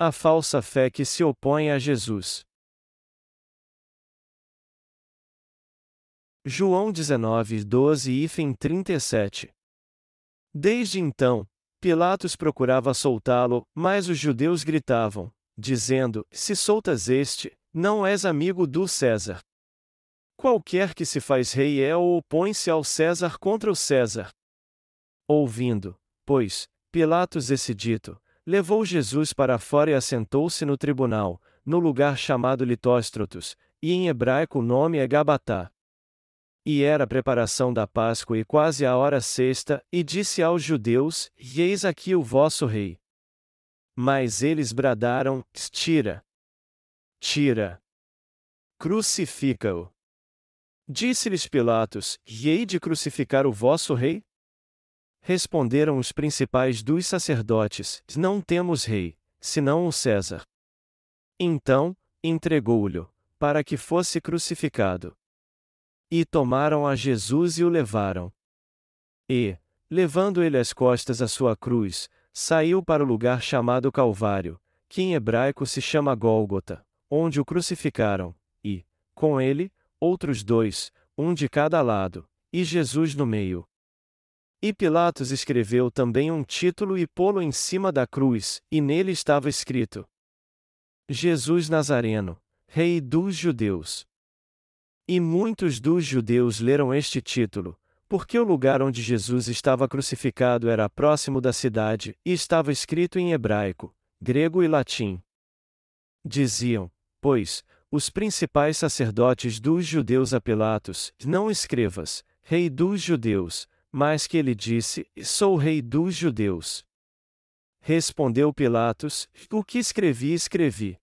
A falsa fé que se opõe a Jesus. João 19, 12 e 37 Desde então, Pilatos procurava soltá-lo, mas os judeus gritavam, dizendo: Se soltas este, não és amigo do César. Qualquer que se faz rei é ou opõe-se ao César contra o César. Ouvindo, pois, Pilatos esse dito, levou Jesus para fora e assentou-se no tribunal, no lugar chamado Litóstrotos, e em hebraico o nome é Gabatá. E era a preparação da Páscoa e quase a hora sexta, e disse aos judeus: Eis aqui o vosso rei. Mas eles bradaram: Tira! Tira! Crucifica-o! Disse-lhes Pilatos: hei de crucificar o vosso rei? Responderam os principais dos sacerdotes: Não temos rei, senão o César. Então, entregou-lhe, para que fosse crucificado. E tomaram a Jesus e o levaram. E, levando ele às costas a sua cruz, saiu para o lugar chamado Calvário, que em hebraico se chama Gólgota, onde o crucificaram, e, com ele, outros dois, um de cada lado, e Jesus no meio. E Pilatos escreveu também um título e pô-lo em cima da cruz, e nele estava escrito: Jesus Nazareno, Rei dos Judeus. E muitos dos judeus leram este título, porque o lugar onde Jesus estava crucificado era próximo da cidade, e estava escrito em hebraico, grego e latim. Diziam, pois, os principais sacerdotes dos judeus a Pilatos: Não escrevas, Rei dos judeus, mas que ele disse: Sou Rei dos judeus. Respondeu Pilatos: O que escrevi, escrevi.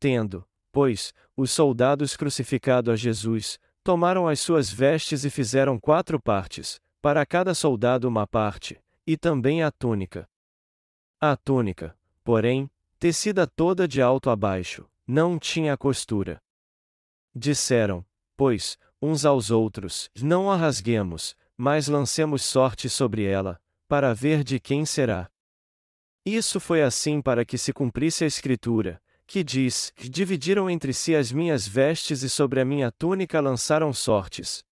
Tendo, pois, os soldados crucificado a Jesus, tomaram as suas vestes e fizeram quatro partes, para cada soldado uma parte, e também a túnica. A túnica, porém, tecida toda de alto a baixo, não tinha costura. Disseram, pois, uns aos outros: Não a rasguemos, mas lancemos sorte sobre ela, para ver de quem será. Isso foi assim para que se cumprisse a Escritura, que diz: Dividiram entre si as minhas vestes e sobre a minha túnica lançaram sortes.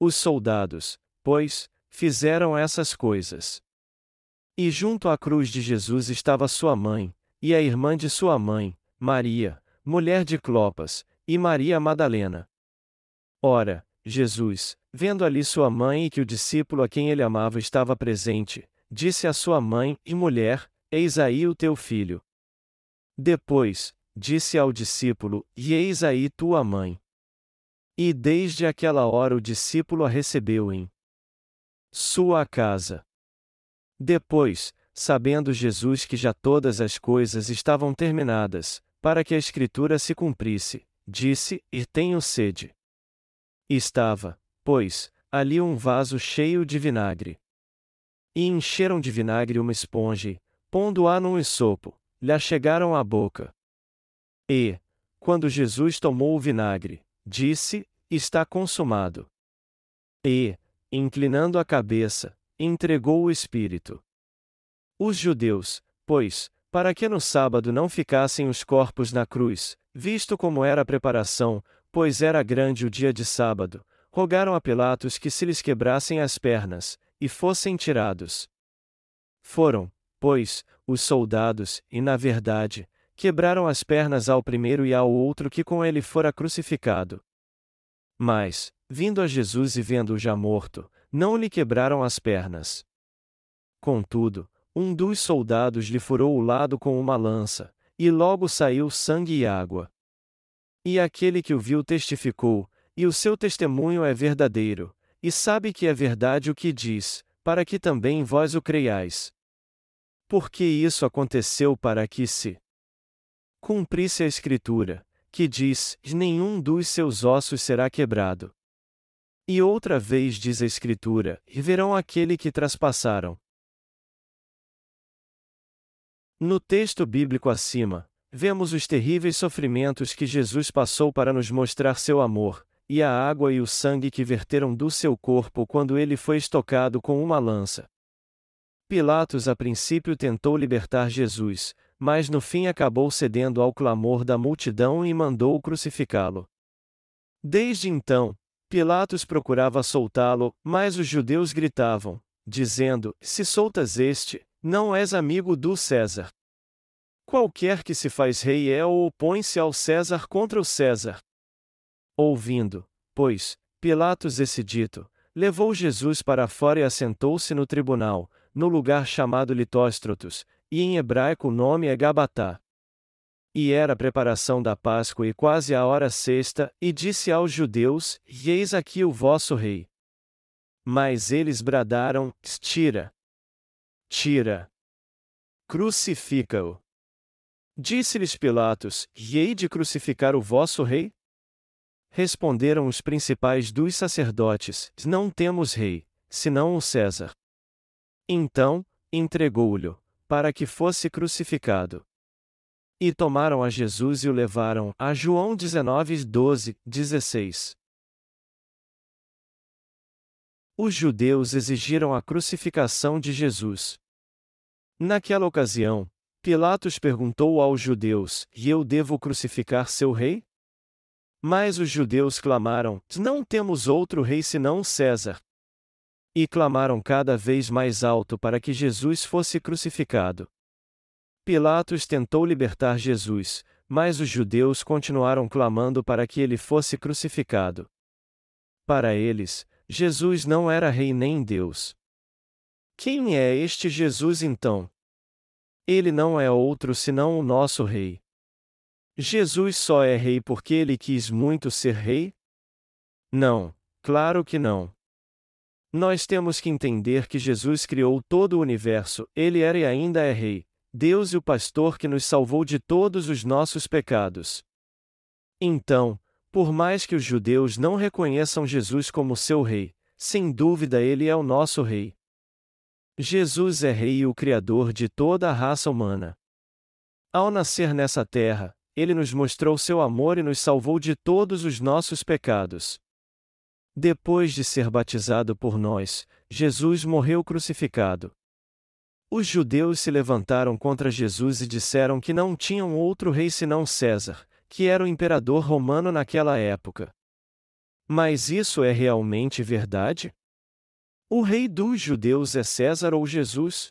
Os soldados, pois, fizeram essas coisas. E junto à cruz de Jesus estava sua mãe, e a irmã de sua mãe, Maria, mulher de Clopas, e Maria Madalena. Ora, Jesus, vendo ali sua mãe e que o discípulo a quem ele amava estava presente, disse à sua mãe e mulher: Eis aí o teu filho. Depois, disse ao discípulo: E eis aí tua mãe. E desde aquela hora o discípulo a recebeu em sua casa. Depois, sabendo Jesus que já todas as coisas estavam terminadas, para que a Escritura se cumprisse, disse: E tenho sede. Estava, pois, ali um vaso cheio de vinagre. E encheram de vinagre uma esponja pondo-a num esopo, lhe achegaram à boca. E, quando Jesus tomou o vinagre, disse: Está consumado. E, inclinando a cabeça, entregou o Espírito. Os judeus, pois, para que no sábado não ficassem os corpos na cruz, visto como era a preparação, pois era grande o dia de sábado, rogaram a Pilatos que se lhes quebrassem as pernas, e fossem tirados. Foram, pois, os soldados, e na verdade, quebraram as pernas ao primeiro e ao outro que com ele fora crucificado. Mas, vindo a Jesus e vendo-o já morto, não lhe quebraram as pernas. Contudo, um dos soldados lhe furou o lado com uma lança, e logo saiu sangue e água. E aquele que o viu testificou, e o seu testemunho é verdadeiro, e sabe que é verdade o que diz, para que também vós o creiais. Porque isso aconteceu para que se cumprisse a Escritura, que diz: nenhum dos seus ossos será quebrado. E outra vez diz a Escritura: e verão aquele que traspassaram. No texto bíblico acima, vemos os terríveis sofrimentos que Jesus passou para nos mostrar seu amor, e a água e o sangue que verteram do seu corpo quando ele foi estocado com uma lança. Pilatos a princípio tentou libertar Jesus, mas no fim acabou cedendo ao clamor da multidão e mandou crucificá-lo. Desde então, Pilatos procurava soltá-lo, mas os judeus gritavam, dizendo: Se soltas este, não és amigo do César. Qualquer que se faz rei é ou opõe-se ao César contra o César. Ouvindo, pois, Pilatos esse dito, levou Jesus para fora e assentou-se no tribunal, no lugar chamado Litóstrotos, e em hebraico o nome é Gabatá. E era a preparação da Páscoa e quase a hora sexta, e disse aos judeus: Eis aqui o vosso rei. Mas eles bradaram: Tira! Tira! Crucifica-o! Disse-lhes Pilatos: E hei de crucificar o vosso rei? Responderam os principais dos sacerdotes: Não temos rei, senão o César. Então, entregou-lhe para que fosse crucificado. E tomaram a Jesus e o levaram a João 19, 12, 16. Os judeus exigiram a crucificação de Jesus. Naquela ocasião, Pilatos perguntou aos judeus: E eu devo crucificar seu rei? Mas os judeus clamaram: Não temos outro rei senão César. E clamaram cada vez mais alto para que Jesus fosse crucificado. Pilatos tentou libertar Jesus, mas os judeus continuaram clamando para que ele fosse crucificado. Para eles, Jesus não era rei nem Deus. Quem é este Jesus então? Ele não é outro senão o nosso rei. Jesus só é rei porque ele quis muito ser rei? Não, claro que não. Nós temos que entender que Jesus criou todo o universo, ele era e ainda é Rei, Deus e o pastor que nos salvou de todos os nossos pecados. Então, por mais que os judeus não reconheçam Jesus como seu Rei, sem dúvida ele é o nosso Rei. Jesus é Rei e o Criador de toda a raça humana. Ao nascer nessa terra, ele nos mostrou seu amor e nos salvou de todos os nossos pecados. Depois de ser batizado por nós, Jesus morreu crucificado. Os judeus se levantaram contra Jesus e disseram que não tinham outro rei senão César, que era o imperador romano naquela época. Mas isso é realmente verdade? O rei dos judeus é César ou Jesus?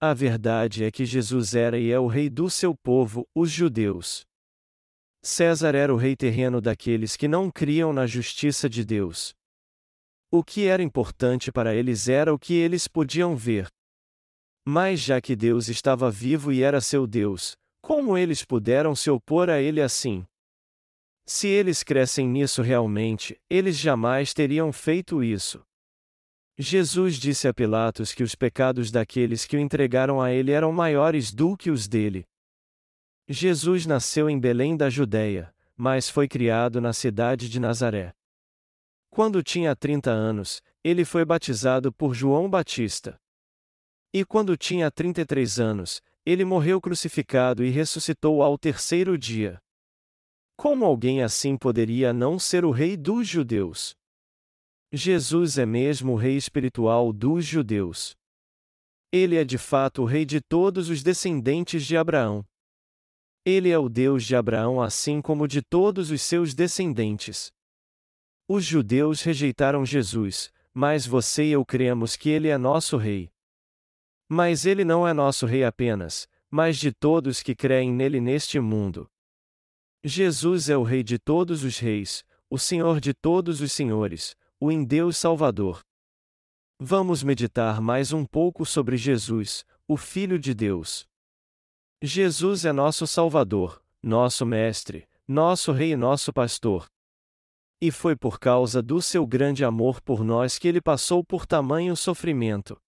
A verdade é que Jesus era e é o rei do seu povo, os judeus. César era o rei terreno daqueles que não criam na justiça de Deus. O que era importante para eles era o que eles podiam ver. Mas já que Deus estava vivo e era seu Deus, como eles puderam se opor a ele assim? Se eles crescem nisso realmente, eles jamais teriam feito isso. Jesus disse a Pilatos que os pecados daqueles que o entregaram a ele eram maiores do que os dele. Jesus nasceu em Belém da Judéia, mas foi criado na cidade de Nazaré. Quando tinha 30 anos, ele foi batizado por João Batista. E quando tinha 33 anos, ele morreu crucificado e ressuscitou ao terceiro dia. Como alguém assim poderia não ser o rei dos judeus? Jesus é mesmo o rei espiritual dos judeus. Ele é de fato o rei de todos os descendentes de Abraão. Ele é o Deus de Abraão assim como de todos os seus descendentes. Os judeus rejeitaram Jesus, mas você e eu cremos que ele é nosso rei. Mas ele não é nosso rei apenas, mas de todos que creem nele neste mundo. Jesus é o rei de todos os reis, o Senhor de todos os senhores, o em Deus Salvador. Vamos meditar mais um pouco sobre Jesus, o Filho de Deus. Jesus é nosso Salvador, nosso Mestre, nosso Rei e nosso Pastor. E foi por causa do seu grande amor por nós que ele passou por tamanho sofrimento.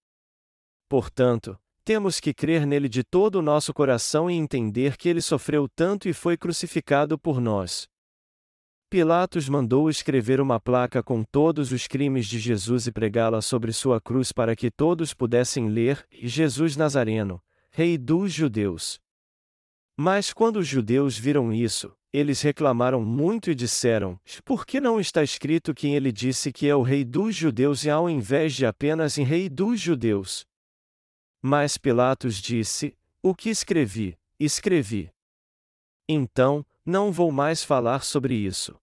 Portanto, temos que crer nele de todo o nosso coração e entender que ele sofreu tanto e foi crucificado por nós. Pilatos mandou escrever uma placa com todos os crimes de Jesus e pregá-la sobre sua cruz para que todos pudessem ler: Jesus Nazareno, rei dos judeus. Mas quando os judeus viram isso, eles reclamaram muito e disseram: Por que não está escrito que ele disse que é o rei dos judeus e ao invés de apenas em rei dos judeus? Mas Pilatos disse: O que escrevi, escrevi. Então, não vou mais falar sobre isso.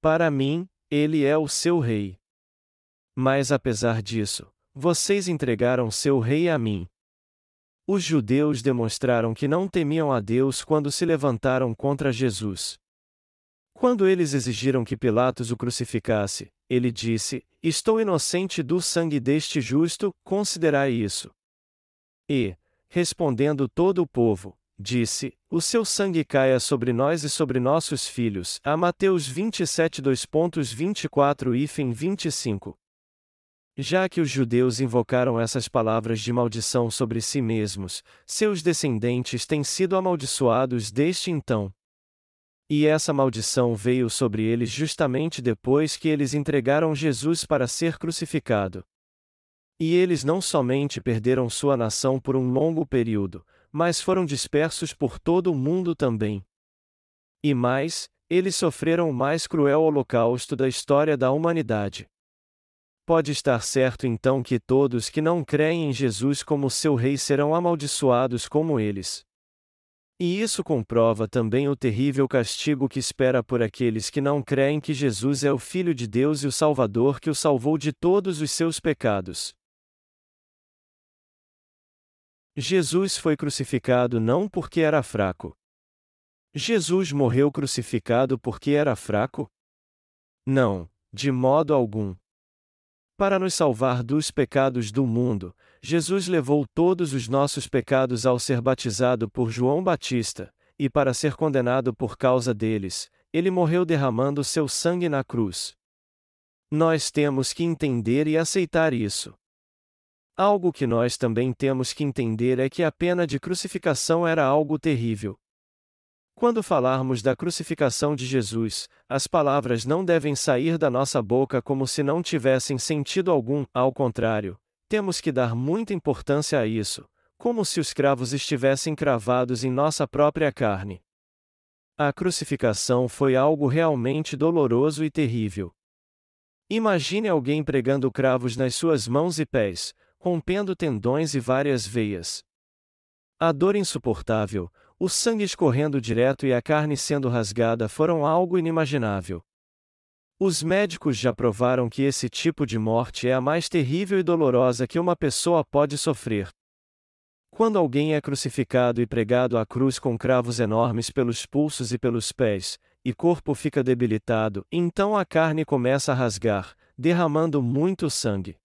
Para mim, ele é o seu rei. Mas apesar disso, vocês entregaram seu rei a mim. Os judeus demonstraram que não temiam a Deus quando se levantaram contra Jesus. Quando eles exigiram que Pilatos o crucificasse, ele disse: Estou inocente do sangue deste justo, considerai isso. E, respondendo todo o povo, disse: O seu sangue caia sobre nós e sobre nossos filhos. A Mateus 27, 2.24 e 25. Já que os judeus invocaram essas palavras de maldição sobre si mesmos, seus descendentes têm sido amaldiçoados desde então. E essa maldição veio sobre eles justamente depois que eles entregaram Jesus para ser crucificado. E eles não somente perderam sua nação por um longo período, mas foram dispersos por todo o mundo também. E mais, eles sofreram o mais cruel holocausto da história da humanidade. Pode estar certo então que todos que não creem em Jesus como seu Rei serão amaldiçoados como eles. E isso comprova também o terrível castigo que espera por aqueles que não creem que Jesus é o Filho de Deus e o Salvador que o salvou de todos os seus pecados. Jesus foi crucificado não porque era fraco. Jesus morreu crucificado porque era fraco? Não, de modo algum. Para nos salvar dos pecados do mundo, Jesus levou todos os nossos pecados ao ser batizado por João Batista, e para ser condenado por causa deles, ele morreu derramando seu sangue na cruz. Nós temos que entender e aceitar isso. Algo que nós também temos que entender é que a pena de crucificação era algo terrível. Quando falarmos da crucificação de Jesus, as palavras não devem sair da nossa boca como se não tivessem sentido algum, ao contrário, temos que dar muita importância a isso, como se os cravos estivessem cravados em nossa própria carne. A crucificação foi algo realmente doloroso e terrível. Imagine alguém pregando cravos nas suas mãos e pés, rompendo tendões e várias veias. A dor insuportável, o sangue escorrendo direto e a carne sendo rasgada foram algo inimaginável. Os médicos já provaram que esse tipo de morte é a mais terrível e dolorosa que uma pessoa pode sofrer. Quando alguém é crucificado e pregado à cruz com cravos enormes pelos pulsos e pelos pés, e corpo fica debilitado, então a carne começa a rasgar, derramando muito sangue.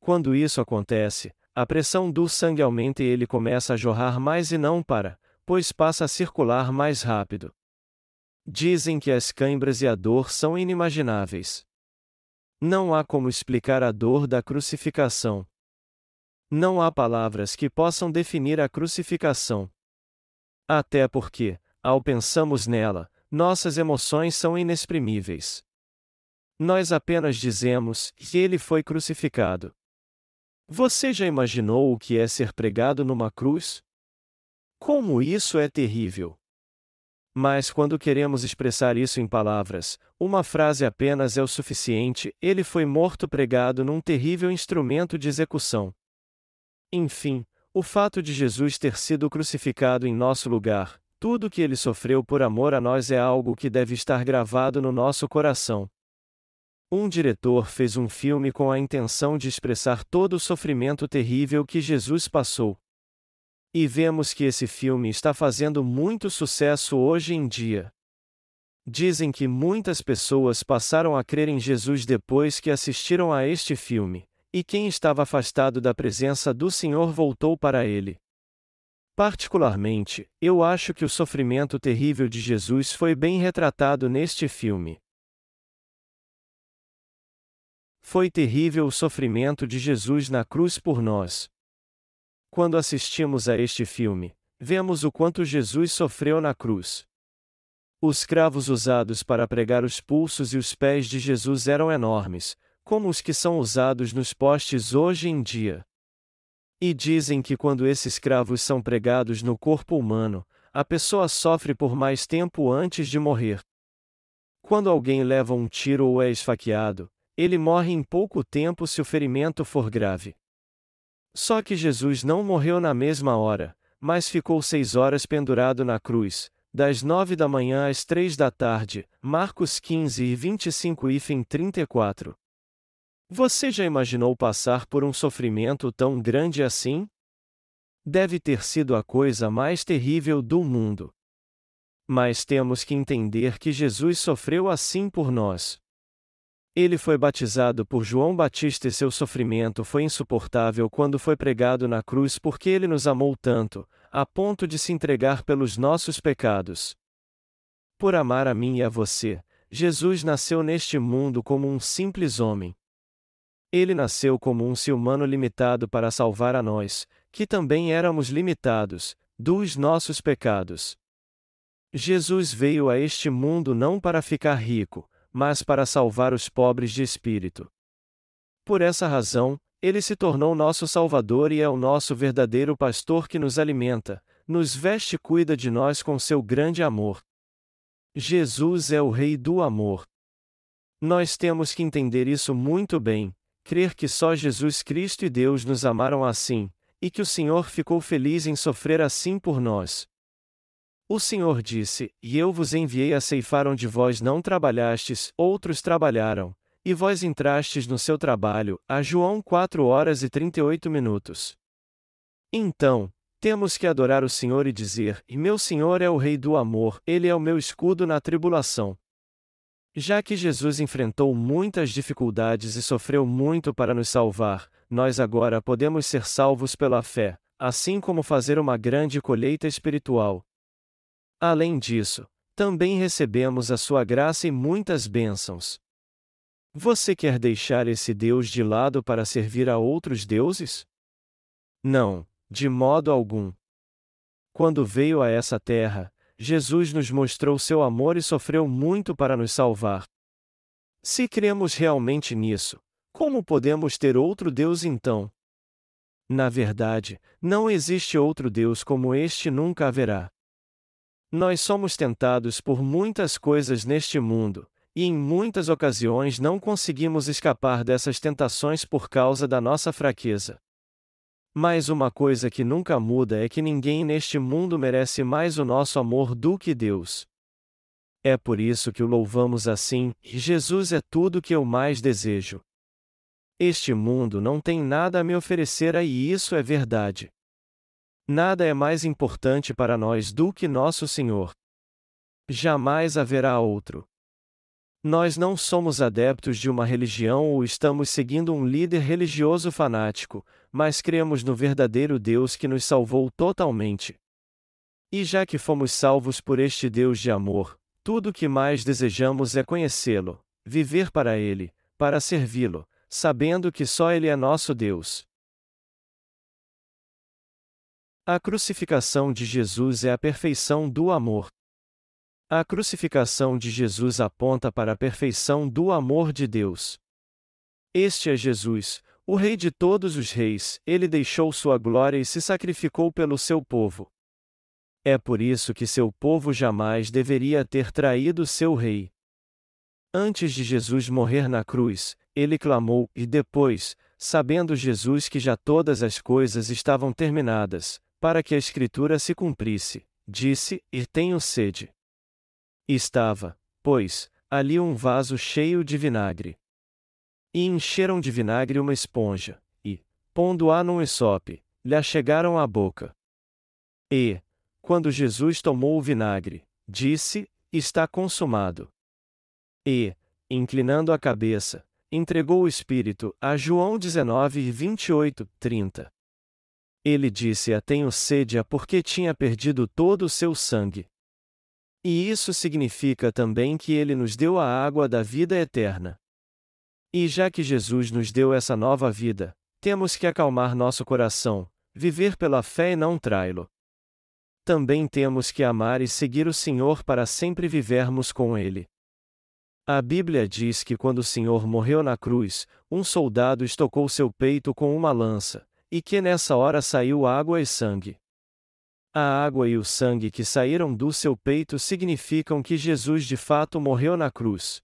Quando isso acontece, a pressão do sangue aumenta e ele começa a jorrar mais e não para, pois passa a circular mais rápido. Dizem que as câimbras e a dor são inimagináveis. Não há como explicar a dor da crucificação. Não há palavras que possam definir a crucificação. Até porque, ao pensamos nela, nossas emoções são inexprimíveis. Nós apenas dizemos que ele foi crucificado. Você já imaginou o que é ser pregado numa cruz? Como isso é terrível! Mas quando queremos expressar isso em palavras, uma frase apenas é o suficiente: ele foi morto pregado num terrível instrumento de execução. Enfim, o fato de Jesus ter sido crucificado em nosso lugar, tudo que ele sofreu por amor a nós é algo que deve estar gravado no nosso coração. Um diretor fez um filme com a intenção de expressar todo o sofrimento terrível que Jesus passou. E vemos que esse filme está fazendo muito sucesso hoje em dia. Dizem que muitas pessoas passaram a crer em Jesus depois que assistiram a este filme, e quem estava afastado da presença do Senhor voltou para ele. Particularmente, eu acho que o sofrimento terrível de Jesus foi bem retratado neste filme. Foi terrível o sofrimento de Jesus na cruz por nós. Quando assistimos a este filme, vemos o quanto Jesus sofreu na cruz. Os cravos usados para pregar os pulsos e os pés de Jesus eram enormes, como os que são usados nos postes hoje em dia. E dizem que quando esses cravos são pregados no corpo humano, a pessoa sofre por mais tempo antes de morrer. Quando alguém leva um tiro ou é esfaqueado, ele morre em pouco tempo se o ferimento for grave. Só que Jesus não morreu na mesma hora, mas ficou seis horas pendurado na cruz, das nove da manhã às três da tarde. Marcos 15 e 25 e fim 34. Você já imaginou passar por um sofrimento tão grande assim? Deve ter sido a coisa mais terrível do mundo. Mas temos que entender que Jesus sofreu assim por nós. Ele foi batizado por João Batista e seu sofrimento foi insuportável quando foi pregado na cruz porque ele nos amou tanto, a ponto de se entregar pelos nossos pecados. Por amar a mim e a você, Jesus nasceu neste mundo como um simples homem. Ele nasceu como um ser humano limitado para salvar a nós, que também éramos limitados, dos nossos pecados. Jesus veio a este mundo não para ficar rico, mas para salvar os pobres de espírito. Por essa razão, ele se tornou nosso Salvador e é o nosso verdadeiro pastor que nos alimenta, nos veste e cuida de nós com seu grande amor. Jesus é o Rei do amor. Nós temos que entender isso muito bem, crer que só Jesus Cristo e Deus nos amaram assim, e que o Senhor ficou feliz em sofrer assim por nós. O Senhor disse: E eu vos enviei a ceifar onde vós não trabalhastes, outros trabalharam, e vós entrastes no seu trabalho. A João 4 horas e 38 minutos. Então, temos que adorar o Senhor e dizer: E meu Senhor é o Rei do amor, ele é o meu escudo na tribulação. Já que Jesus enfrentou muitas dificuldades e sofreu muito para nos salvar, nós agora podemos ser salvos pela fé, assim como fazer uma grande colheita espiritual, Além disso, também recebemos a sua graça e muitas bênçãos. Você quer deixar esse Deus de lado para servir a outros deuses? Não, de modo algum. Quando veio a essa terra, Jesus nos mostrou seu amor e sofreu muito para nos salvar. Se cremos realmente nisso, como podemos ter outro Deus então? Na verdade, não existe outro Deus como este nunca haverá. Nós somos tentados por muitas coisas neste mundo, e em muitas ocasiões não conseguimos escapar dessas tentações por causa da nossa fraqueza. Mas uma coisa que nunca muda é que ninguém neste mundo merece mais o nosso amor do que Deus. É por isso que o louvamos assim, Jesus é tudo que eu mais desejo. Este mundo não tem nada a me oferecer e isso é verdade. Nada é mais importante para nós do que nosso Senhor. Jamais haverá outro. Nós não somos adeptos de uma religião ou estamos seguindo um líder religioso fanático, mas cremos no verdadeiro Deus que nos salvou totalmente. E já que fomos salvos por este Deus de amor, tudo o que mais desejamos é conhecê-lo, viver para Ele, para servi-lo, sabendo que só Ele é nosso Deus. A crucificação de Jesus é a perfeição do amor. A crucificação de Jesus aponta para a perfeição do amor de Deus. Este é Jesus, o Rei de todos os reis, ele deixou sua glória e se sacrificou pelo seu povo. É por isso que seu povo jamais deveria ter traído seu rei. Antes de Jesus morrer na cruz, ele clamou, e depois, sabendo Jesus que já todas as coisas estavam terminadas, para que a Escritura se cumprisse, disse: E tenho sede. estava, pois, ali um vaso cheio de vinagre. E encheram de vinagre uma esponja, e, pondo-a num esope, lhe achegaram à boca. E, quando Jesus tomou o vinagre, disse: Está consumado. E, inclinando a cabeça, entregou o Espírito a João 19, 28, 30. Ele disse a tenho sede a porque tinha perdido todo o seu sangue. E isso significa também que ele nos deu a água da vida eterna. E já que Jesus nos deu essa nova vida, temos que acalmar nosso coração, viver pela fé e não traí-lo. Também temos que amar e seguir o Senhor para sempre vivermos com Ele. A Bíblia diz que quando o Senhor morreu na cruz, um soldado estocou seu peito com uma lança, e que nessa hora saiu água e sangue. A água e o sangue que saíram do seu peito significam que Jesus de fato morreu na cruz.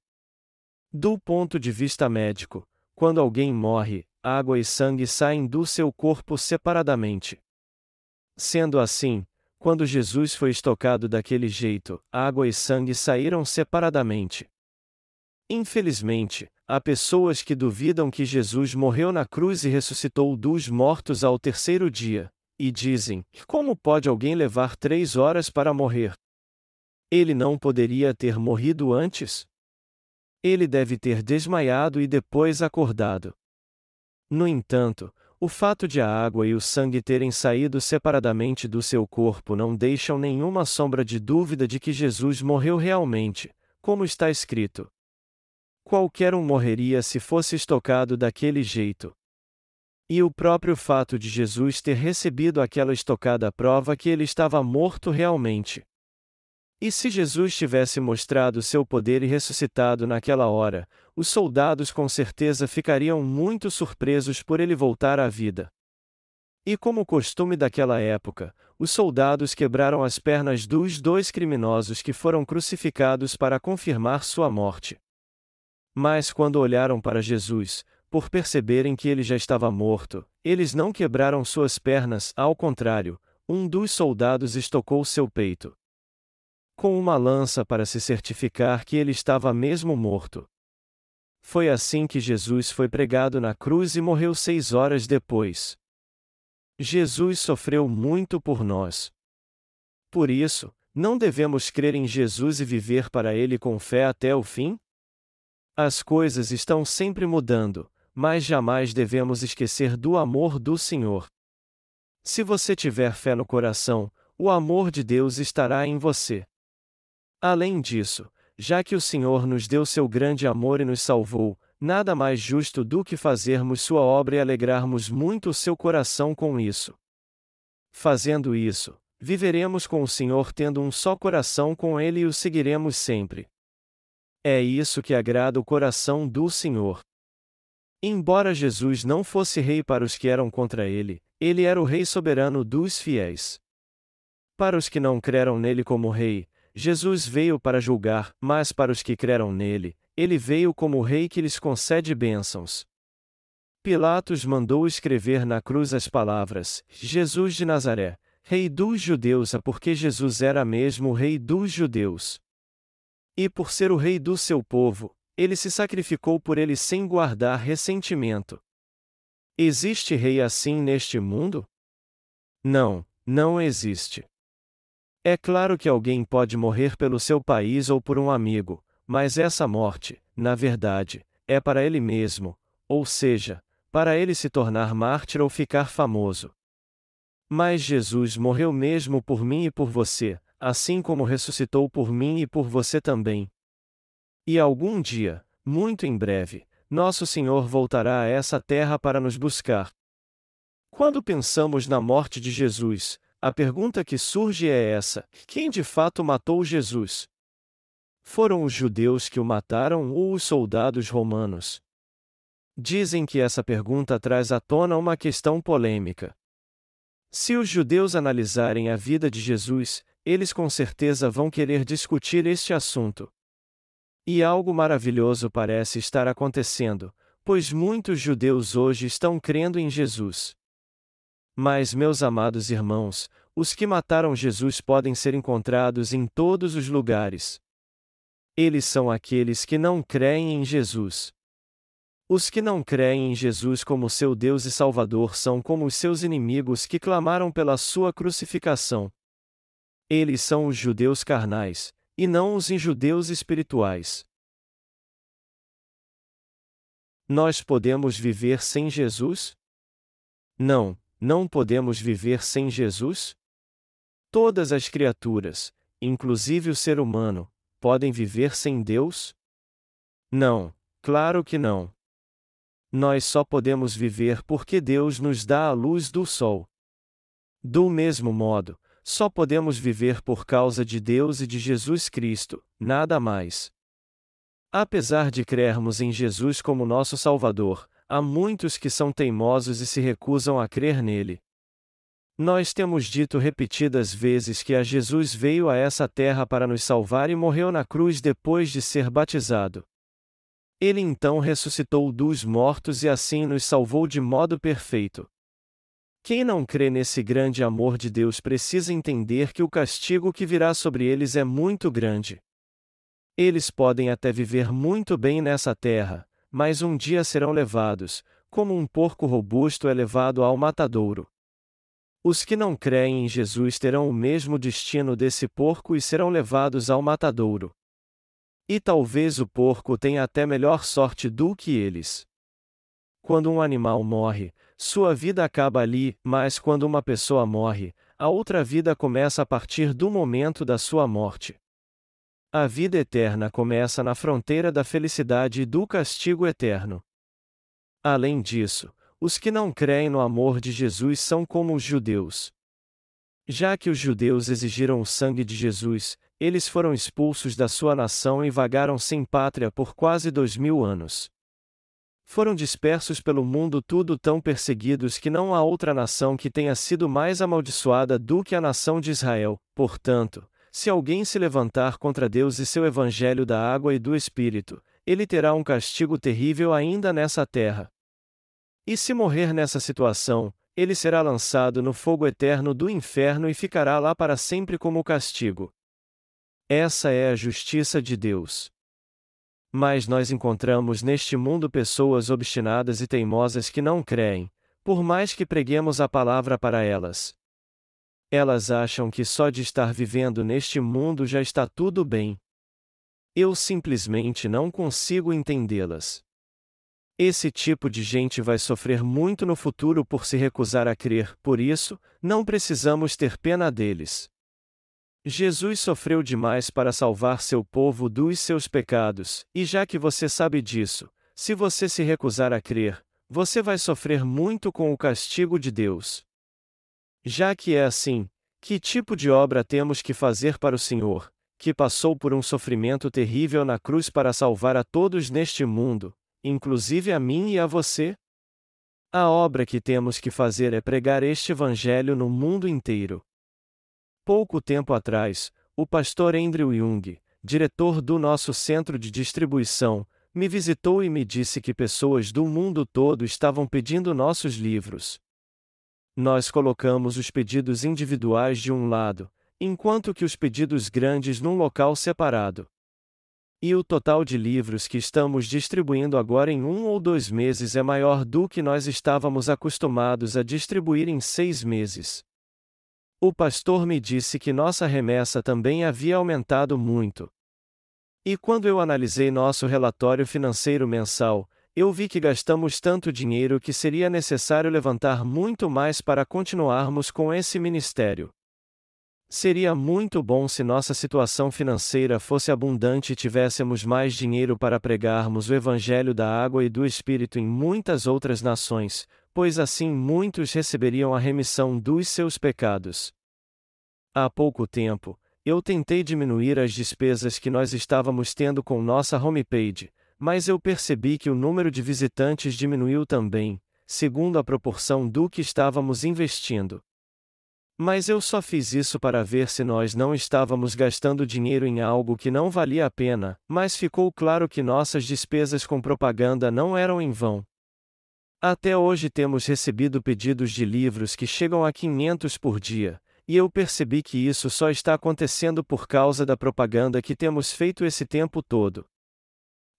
Do ponto de vista médico, quando alguém morre, água e sangue saem do seu corpo separadamente. Sendo assim, quando Jesus foi estocado daquele jeito, água e sangue saíram separadamente. Infelizmente, há pessoas que duvidam que Jesus morreu na cruz e ressuscitou dos mortos ao terceiro dia, e dizem: como pode alguém levar três horas para morrer? Ele não poderia ter morrido antes? Ele deve ter desmaiado e depois acordado. No entanto, o fato de a água e o sangue terem saído separadamente do seu corpo não deixam nenhuma sombra de dúvida de que Jesus morreu realmente, como está escrito. Qualquer um morreria se fosse estocado daquele jeito. E o próprio fato de Jesus ter recebido aquela estocada prova que ele estava morto realmente. E se Jesus tivesse mostrado seu poder e ressuscitado naquela hora, os soldados com certeza ficariam muito surpresos por ele voltar à vida. E como costume daquela época, os soldados quebraram as pernas dos dois criminosos que foram crucificados para confirmar sua morte. Mas quando olharam para Jesus, por perceberem que ele já estava morto, eles não quebraram suas pernas, ao contrário, um dos soldados estocou seu peito com uma lança para se certificar que ele estava mesmo morto. Foi assim que Jesus foi pregado na cruz e morreu seis horas depois. Jesus sofreu muito por nós. Por isso, não devemos crer em Jesus e viver para Ele com fé até o fim? As coisas estão sempre mudando, mas jamais devemos esquecer do amor do Senhor. Se você tiver fé no coração, o amor de Deus estará em você. Além disso, já que o Senhor nos deu seu grande amor e nos salvou, nada mais justo do que fazermos sua obra e alegrarmos muito o seu coração com isso. Fazendo isso, viveremos com o Senhor tendo um só coração com Ele e o seguiremos sempre. É isso que agrada o coração do Senhor. Embora Jesus não fosse rei para os que eram contra ele, ele era o rei soberano dos fiéis. Para os que não creram nele como rei, Jesus veio para julgar, mas para os que creram nele, ele veio como rei que lhes concede bênçãos. Pilatos mandou escrever na cruz as palavras: Jesus de Nazaré, Rei dos Judeus, a porque Jesus era mesmo Rei dos Judeus. E por ser o Rei do seu povo, ele se sacrificou por ele sem guardar ressentimento. Existe rei assim neste mundo? Não, não existe. É claro que alguém pode morrer pelo seu país ou por um amigo, mas essa morte, na verdade, é para ele mesmo, ou seja, para ele se tornar mártir ou ficar famoso. Mas Jesus morreu mesmo por mim e por você, assim como ressuscitou por mim e por você também. E algum dia, muito em breve, nosso Senhor voltará a essa terra para nos buscar. Quando pensamos na morte de Jesus, a pergunta que surge é essa: quem de fato matou Jesus? Foram os judeus que o mataram ou os soldados romanos? Dizem que essa pergunta traz à tona uma questão polêmica. Se os judeus analisarem a vida de Jesus, eles com certeza vão querer discutir este assunto. E algo maravilhoso parece estar acontecendo, pois muitos judeus hoje estão crendo em Jesus. Mas, meus amados irmãos, os que mataram Jesus podem ser encontrados em todos os lugares. Eles são aqueles que não creem em Jesus. Os que não creem em Jesus como seu Deus e Salvador são como os seus inimigos que clamaram pela sua crucificação. Eles são os judeus carnais, e não os injudeus espirituais. Nós podemos viver sem Jesus? Não, não podemos viver sem Jesus? Todas as criaturas, inclusive o ser humano, podem viver sem Deus? Não, claro que não. Nós só podemos viver porque Deus nos dá a luz do sol. Do mesmo modo, só podemos viver por causa de Deus e de Jesus Cristo, nada mais. Apesar de crermos em Jesus como nosso Salvador, há muitos que são teimosos e se recusam a crer nele. Nós temos dito repetidas vezes que a Jesus veio a essa terra para nos salvar e morreu na cruz depois de ser batizado. Ele então ressuscitou dos mortos e assim nos salvou de modo perfeito. Quem não crê nesse grande amor de Deus precisa entender que o castigo que virá sobre eles é muito grande. Eles podem até viver muito bem nessa terra, mas um dia serão levados, como um porco robusto é levado ao matadouro. Os que não creem em Jesus terão o mesmo destino desse porco e serão levados ao matadouro. E talvez o porco tenha até melhor sorte do que eles. Quando um animal morre, sua vida acaba ali, mas quando uma pessoa morre, a outra vida começa a partir do momento da sua morte. A vida eterna começa na fronteira da felicidade e do castigo eterno. Além disso, os que não creem no amor de Jesus são como os judeus. Já que os judeus exigiram o sangue de Jesus, eles foram expulsos da sua nação e vagaram sem pátria por quase dois mil anos. Foram dispersos pelo mundo tudo tão perseguidos que não há outra nação que tenha sido mais amaldiçoada do que a nação de Israel. Portanto, se alguém se levantar contra Deus e seu evangelho da água e do Espírito, ele terá um castigo terrível ainda nessa terra. E se morrer nessa situação, ele será lançado no fogo eterno do inferno e ficará lá para sempre como castigo. Essa é a justiça de Deus. Mas nós encontramos neste mundo pessoas obstinadas e teimosas que não creem, por mais que preguemos a palavra para elas. Elas acham que só de estar vivendo neste mundo já está tudo bem. Eu simplesmente não consigo entendê-las. Esse tipo de gente vai sofrer muito no futuro por se recusar a crer, por isso, não precisamos ter pena deles. Jesus sofreu demais para salvar seu povo dos seus pecados, e já que você sabe disso, se você se recusar a crer, você vai sofrer muito com o castigo de Deus. Já que é assim, que tipo de obra temos que fazer para o Senhor, que passou por um sofrimento terrível na cruz para salvar a todos neste mundo, inclusive a mim e a você? A obra que temos que fazer é pregar este Evangelho no mundo inteiro. Pouco tempo atrás, o pastor Andrew Jung, diretor do nosso centro de distribuição, me visitou e me disse que pessoas do mundo todo estavam pedindo nossos livros. Nós colocamos os pedidos individuais de um lado, enquanto que os pedidos grandes num local separado. E o total de livros que estamos distribuindo agora em um ou dois meses é maior do que nós estávamos acostumados a distribuir em seis meses. O pastor me disse que nossa remessa também havia aumentado muito. E quando eu analisei nosso relatório financeiro mensal, eu vi que gastamos tanto dinheiro que seria necessário levantar muito mais para continuarmos com esse ministério. Seria muito bom se nossa situação financeira fosse abundante e tivéssemos mais dinheiro para pregarmos o Evangelho da água e do Espírito em muitas outras nações, pois assim muitos receberiam a remissão dos seus pecados. Há pouco tempo, eu tentei diminuir as despesas que nós estávamos tendo com nossa homepage, mas eu percebi que o número de visitantes diminuiu também, segundo a proporção do que estávamos investindo. Mas eu só fiz isso para ver se nós não estávamos gastando dinheiro em algo que não valia a pena, mas ficou claro que nossas despesas com propaganda não eram em vão. Até hoje temos recebido pedidos de livros que chegam a 500 por dia, e eu percebi que isso só está acontecendo por causa da propaganda que temos feito esse tempo todo.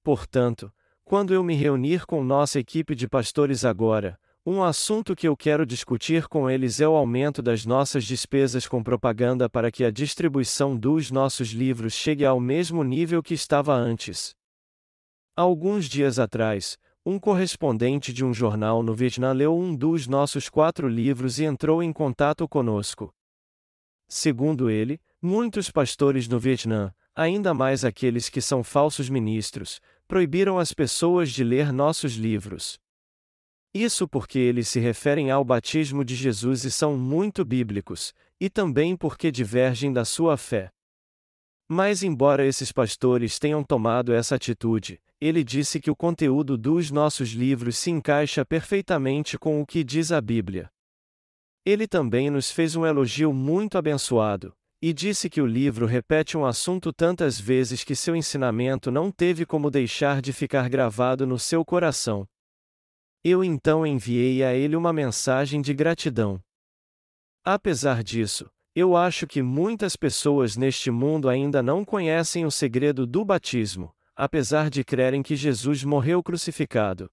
Portanto, quando eu me reunir com nossa equipe de pastores agora, um assunto que eu quero discutir com eles é o aumento das nossas despesas com propaganda para que a distribuição dos nossos livros chegue ao mesmo nível que estava antes. Alguns dias atrás, um correspondente de um jornal no Vietnã leu um dos nossos quatro livros e entrou em contato conosco. Segundo ele, muitos pastores no Vietnã, ainda mais aqueles que são falsos ministros, proibiram as pessoas de ler nossos livros. Isso porque eles se referem ao batismo de Jesus e são muito bíblicos, e também porque divergem da sua fé. Mas, embora esses pastores tenham tomado essa atitude, ele disse que o conteúdo dos nossos livros se encaixa perfeitamente com o que diz a Bíblia. Ele também nos fez um elogio muito abençoado, e disse que o livro repete um assunto tantas vezes que seu ensinamento não teve como deixar de ficar gravado no seu coração. Eu então enviei a ele uma mensagem de gratidão. Apesar disso, eu acho que muitas pessoas neste mundo ainda não conhecem o segredo do batismo, apesar de crerem que Jesus morreu crucificado.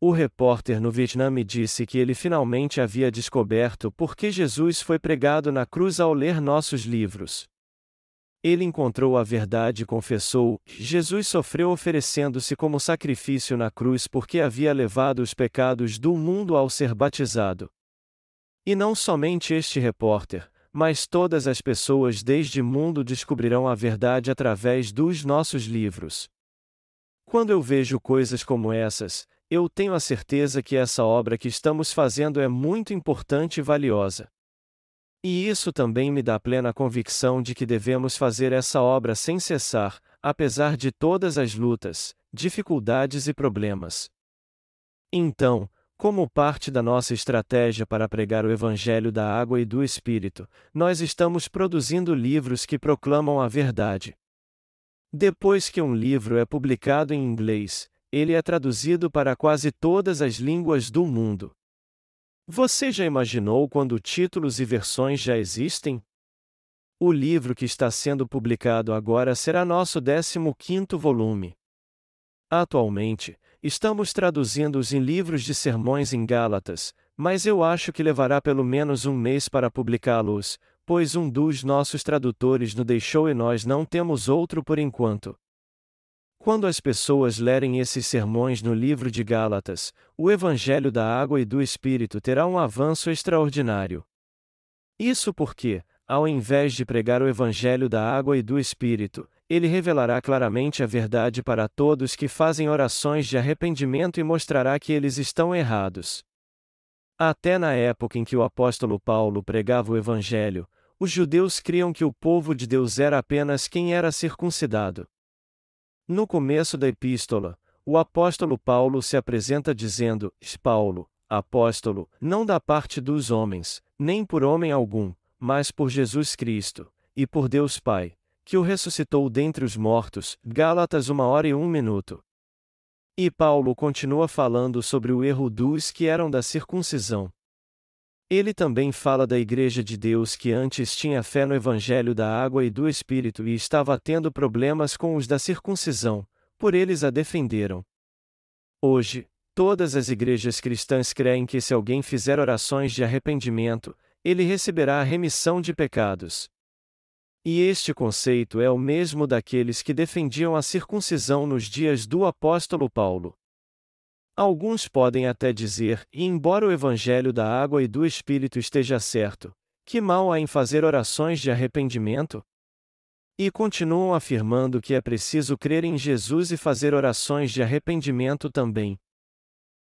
O repórter no Vietnã me disse que ele finalmente havia descoberto por que Jesus foi pregado na cruz ao ler nossos livros. Ele encontrou a verdade e confessou: Jesus sofreu oferecendo-se como sacrifício na cruz porque havia levado os pecados do mundo ao ser batizado. E não somente este repórter, mas todas as pessoas desde mundo descobrirão a verdade através dos nossos livros. Quando eu vejo coisas como essas, eu tenho a certeza que essa obra que estamos fazendo é muito importante e valiosa. E isso também me dá plena convicção de que devemos fazer essa obra sem cessar, apesar de todas as lutas, dificuldades e problemas. Então, como parte da nossa estratégia para pregar o Evangelho da Água e do Espírito, nós estamos produzindo livros que proclamam a verdade. Depois que um livro é publicado em inglês, ele é traduzido para quase todas as línguas do mundo. Você já imaginou quando títulos e versões já existem? O livro que está sendo publicado agora será nosso 15º volume. Atualmente, estamos traduzindo-os em livros de sermões em Gálatas, mas eu acho que levará pelo menos um mês para publicá-los, pois um dos nossos tradutores nos deixou e nós não temos outro por enquanto. Quando as pessoas lerem esses sermões no livro de Gálatas, o Evangelho da Água e do Espírito terá um avanço extraordinário. Isso porque, ao invés de pregar o Evangelho da Água e do Espírito, ele revelará claramente a verdade para todos que fazem orações de arrependimento e mostrará que eles estão errados. Até na época em que o apóstolo Paulo pregava o Evangelho, os judeus criam que o povo de Deus era apenas quem era circuncidado. No começo da epístola, o apóstolo Paulo se apresenta dizendo: Paulo, apóstolo, não da parte dos homens, nem por homem algum, mas por Jesus Cristo, e por Deus Pai, que o ressuscitou dentre os mortos. Gálatas 1 hora e 1 minuto. E Paulo continua falando sobre o erro dos que eram da circuncisão. Ele também fala da Igreja de Deus que antes tinha fé no Evangelho da água e do Espírito e estava tendo problemas com os da circuncisão, por eles a defenderam. Hoje, todas as igrejas cristãs creem que se alguém fizer orações de arrependimento, ele receberá a remissão de pecados. E este conceito é o mesmo daqueles que defendiam a circuncisão nos dias do apóstolo Paulo. Alguns podem até dizer, e embora o evangelho da água e do Espírito esteja certo, que mal há em fazer orações de arrependimento? E continuam afirmando que é preciso crer em Jesus e fazer orações de arrependimento também.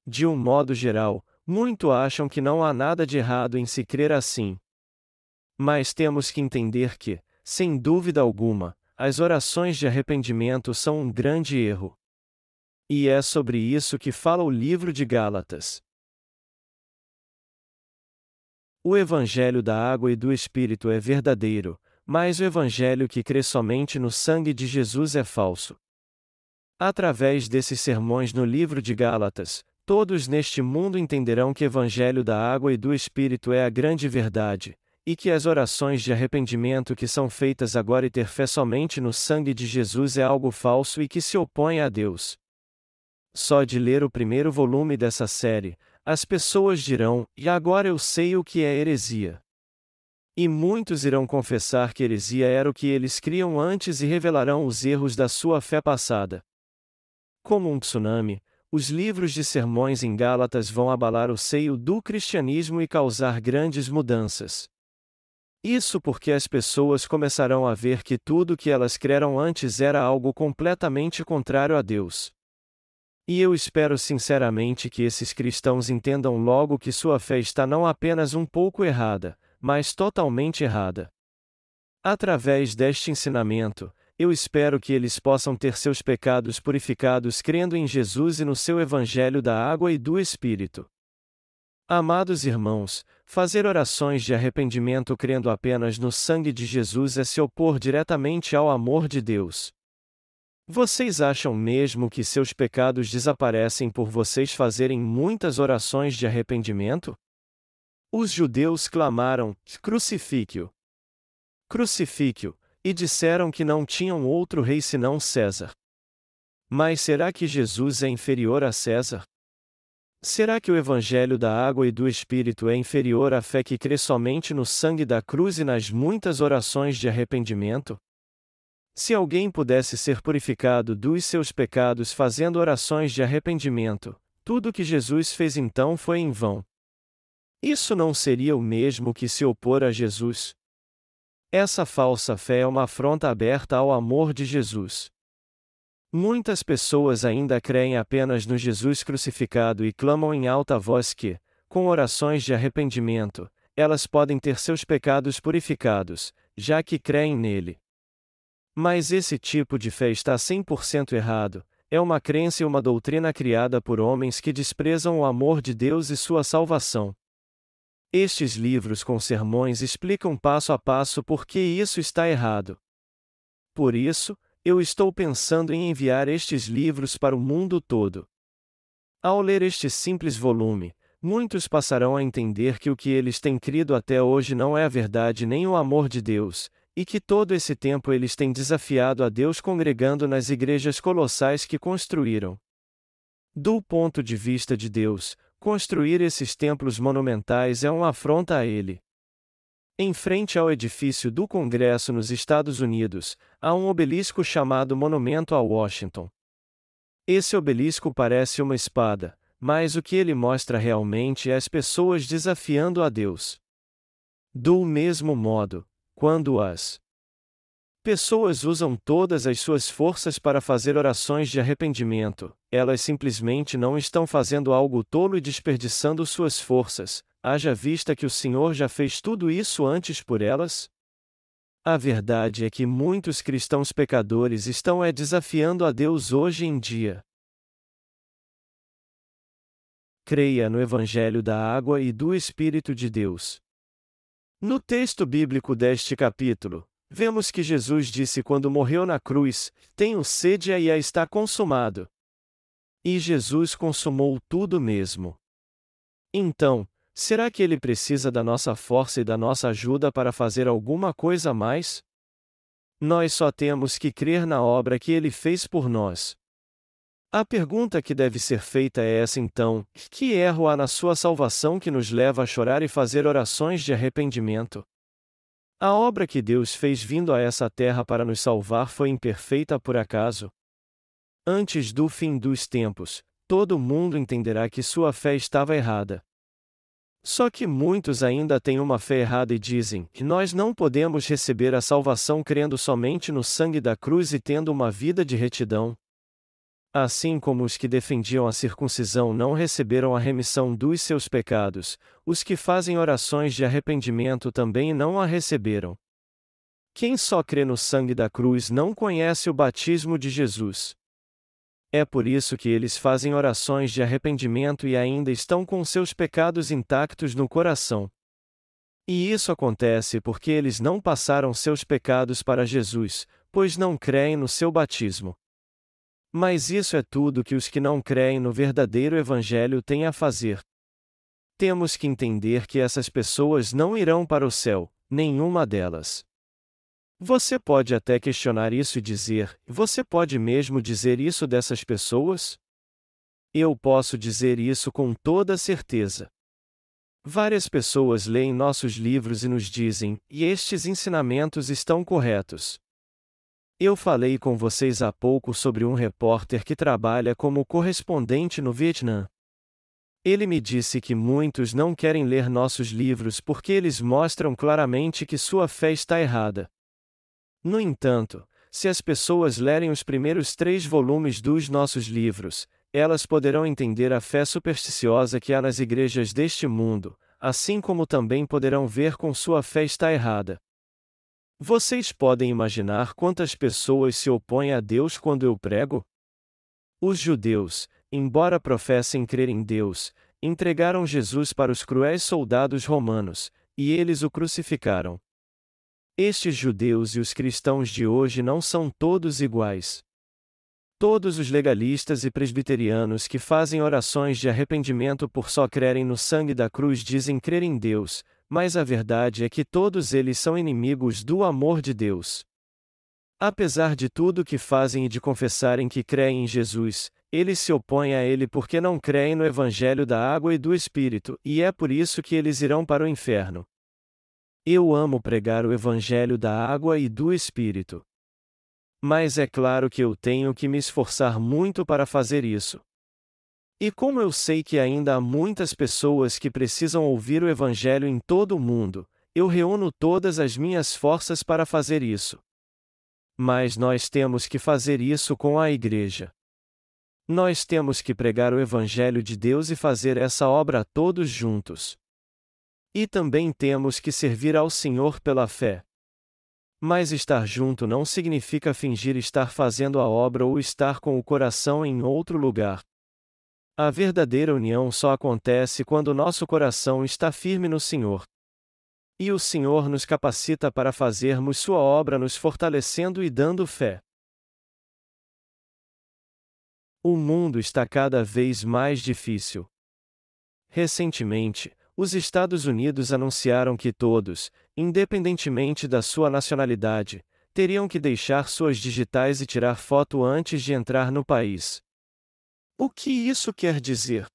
De um modo geral, muito acham que não há nada de errado em se crer assim. Mas temos que entender que, sem dúvida alguma, as orações de arrependimento são um grande erro. E é sobre isso que fala o livro de Gálatas. O Evangelho da Água e do Espírito é verdadeiro, mas o Evangelho que crê somente no sangue de Jesus é falso. Através desses sermões no livro de Gálatas, todos neste mundo entenderão que o Evangelho da Água e do Espírito é a grande verdade, e que as orações de arrependimento que são feitas agora e ter fé somente no sangue de Jesus é algo falso e que se opõe a Deus. Só de ler o primeiro volume dessa série, as pessoas dirão: E agora eu sei o que é heresia. E muitos irão confessar que heresia era o que eles criam antes e revelarão os erros da sua fé passada. Como um tsunami, os livros de sermões em Gálatas vão abalar o seio do cristianismo e causar grandes mudanças. Isso porque as pessoas começarão a ver que tudo o que elas creram antes era algo completamente contrário a Deus. E eu espero sinceramente que esses cristãos entendam logo que sua fé está não apenas um pouco errada, mas totalmente errada. Através deste ensinamento, eu espero que eles possam ter seus pecados purificados crendo em Jesus e no seu Evangelho da água e do Espírito. Amados irmãos, fazer orações de arrependimento crendo apenas no sangue de Jesus é se opor diretamente ao amor de Deus. Vocês acham mesmo que seus pecados desaparecem por vocês fazerem muitas orações de arrependimento? Os judeus clamaram: Crucifique-o! Crucifique-o! E disseram que não tinham outro rei senão César. Mas será que Jesus é inferior a César? Será que o Evangelho da água e do Espírito é inferior à fé que crê somente no sangue da cruz e nas muitas orações de arrependimento? Se alguém pudesse ser purificado dos seus pecados fazendo orações de arrependimento, tudo o que Jesus fez então foi em vão. Isso não seria o mesmo que se opor a Jesus? Essa falsa fé é uma afronta aberta ao amor de Jesus. Muitas pessoas ainda creem apenas no Jesus crucificado e clamam em alta voz que, com orações de arrependimento, elas podem ter seus pecados purificados, já que creem nele. Mas esse tipo de fé está 100% errado, é uma crença e uma doutrina criada por homens que desprezam o amor de Deus e sua salvação. Estes livros com sermões explicam passo a passo por que isso está errado. Por isso, eu estou pensando em enviar estes livros para o mundo todo. Ao ler este simples volume, muitos passarão a entender que o que eles têm crido até hoje não é a verdade nem o amor de Deus, e que todo esse tempo eles têm desafiado a Deus congregando nas igrejas colossais que construíram. Do ponto de vista de Deus, construir esses templos monumentais é uma afronta a Ele. Em frente ao edifício do Congresso nos Estados Unidos, há um obelisco chamado Monumento a Washington. Esse obelisco parece uma espada, mas o que ele mostra realmente é as pessoas desafiando a Deus. Do mesmo modo, quando as pessoas usam todas as suas forças para fazer orações de arrependimento, elas simplesmente não estão fazendo algo tolo e desperdiçando suas forças, haja vista que o Senhor já fez tudo isso antes por elas? A verdade é que muitos cristãos pecadores estão é desafiando a Deus hoje em dia. Creia no Evangelho da Água e do Espírito de Deus. No texto bíblico deste capítulo, vemos que Jesus disse quando morreu na cruz: Tenho sede e a está consumado. E Jesus consumou tudo mesmo. Então, será que ele precisa da nossa força e da nossa ajuda para fazer alguma coisa a mais? Nós só temos que crer na obra que ele fez por nós. A pergunta que deve ser feita é essa então: que erro há na sua salvação que nos leva a chorar e fazer orações de arrependimento? A obra que Deus fez vindo a essa terra para nos salvar foi imperfeita por acaso? Antes do fim dos tempos, todo mundo entenderá que sua fé estava errada. Só que muitos ainda têm uma fé errada e dizem que nós não podemos receber a salvação crendo somente no sangue da cruz e tendo uma vida de retidão. Assim como os que defendiam a circuncisão não receberam a remissão dos seus pecados, os que fazem orações de arrependimento também não a receberam. Quem só crê no sangue da cruz não conhece o batismo de Jesus. É por isso que eles fazem orações de arrependimento e ainda estão com seus pecados intactos no coração. E isso acontece porque eles não passaram seus pecados para Jesus, pois não creem no seu batismo. Mas isso é tudo que os que não creem no verdadeiro Evangelho têm a fazer. Temos que entender que essas pessoas não irão para o céu, nenhuma delas. Você pode até questionar isso e dizer: você pode mesmo dizer isso dessas pessoas? Eu posso dizer isso com toda certeza. Várias pessoas leem nossos livros e nos dizem: e estes ensinamentos estão corretos. Eu falei com vocês há pouco sobre um repórter que trabalha como correspondente no Vietnã. Ele me disse que muitos não querem ler nossos livros porque eles mostram claramente que sua fé está errada. No entanto, se as pessoas lerem os primeiros três volumes dos nossos livros, elas poderão entender a fé supersticiosa que há nas igrejas deste mundo, assim como também poderão ver com sua fé está errada. Vocês podem imaginar quantas pessoas se opõem a Deus quando eu prego? Os judeus, embora professem crer em Deus, entregaram Jesus para os cruéis soldados romanos, e eles o crucificaram. Estes judeus e os cristãos de hoje não são todos iguais. Todos os legalistas e presbiterianos que fazem orações de arrependimento por só crerem no sangue da cruz dizem crer em Deus, mas a verdade é que todos eles são inimigos do amor de Deus. Apesar de tudo que fazem e de confessarem que creem em Jesus, eles se opõem a ele porque não creem no Evangelho da água e do Espírito, e é por isso que eles irão para o inferno. Eu amo pregar o Evangelho da água e do Espírito. Mas é claro que eu tenho que me esforçar muito para fazer isso. E como eu sei que ainda há muitas pessoas que precisam ouvir o Evangelho em todo o mundo, eu reúno todas as minhas forças para fazer isso. Mas nós temos que fazer isso com a Igreja. Nós temos que pregar o Evangelho de Deus e fazer essa obra todos juntos. E também temos que servir ao Senhor pela fé. Mas estar junto não significa fingir estar fazendo a obra ou estar com o coração em outro lugar. A verdadeira união só acontece quando nosso coração está firme no Senhor. E o Senhor nos capacita para fazermos Sua obra, nos fortalecendo e dando fé. O mundo está cada vez mais difícil. Recentemente, os Estados Unidos anunciaram que todos, independentemente da sua nacionalidade, teriam que deixar suas digitais e tirar foto antes de entrar no país. O que isso quer dizer?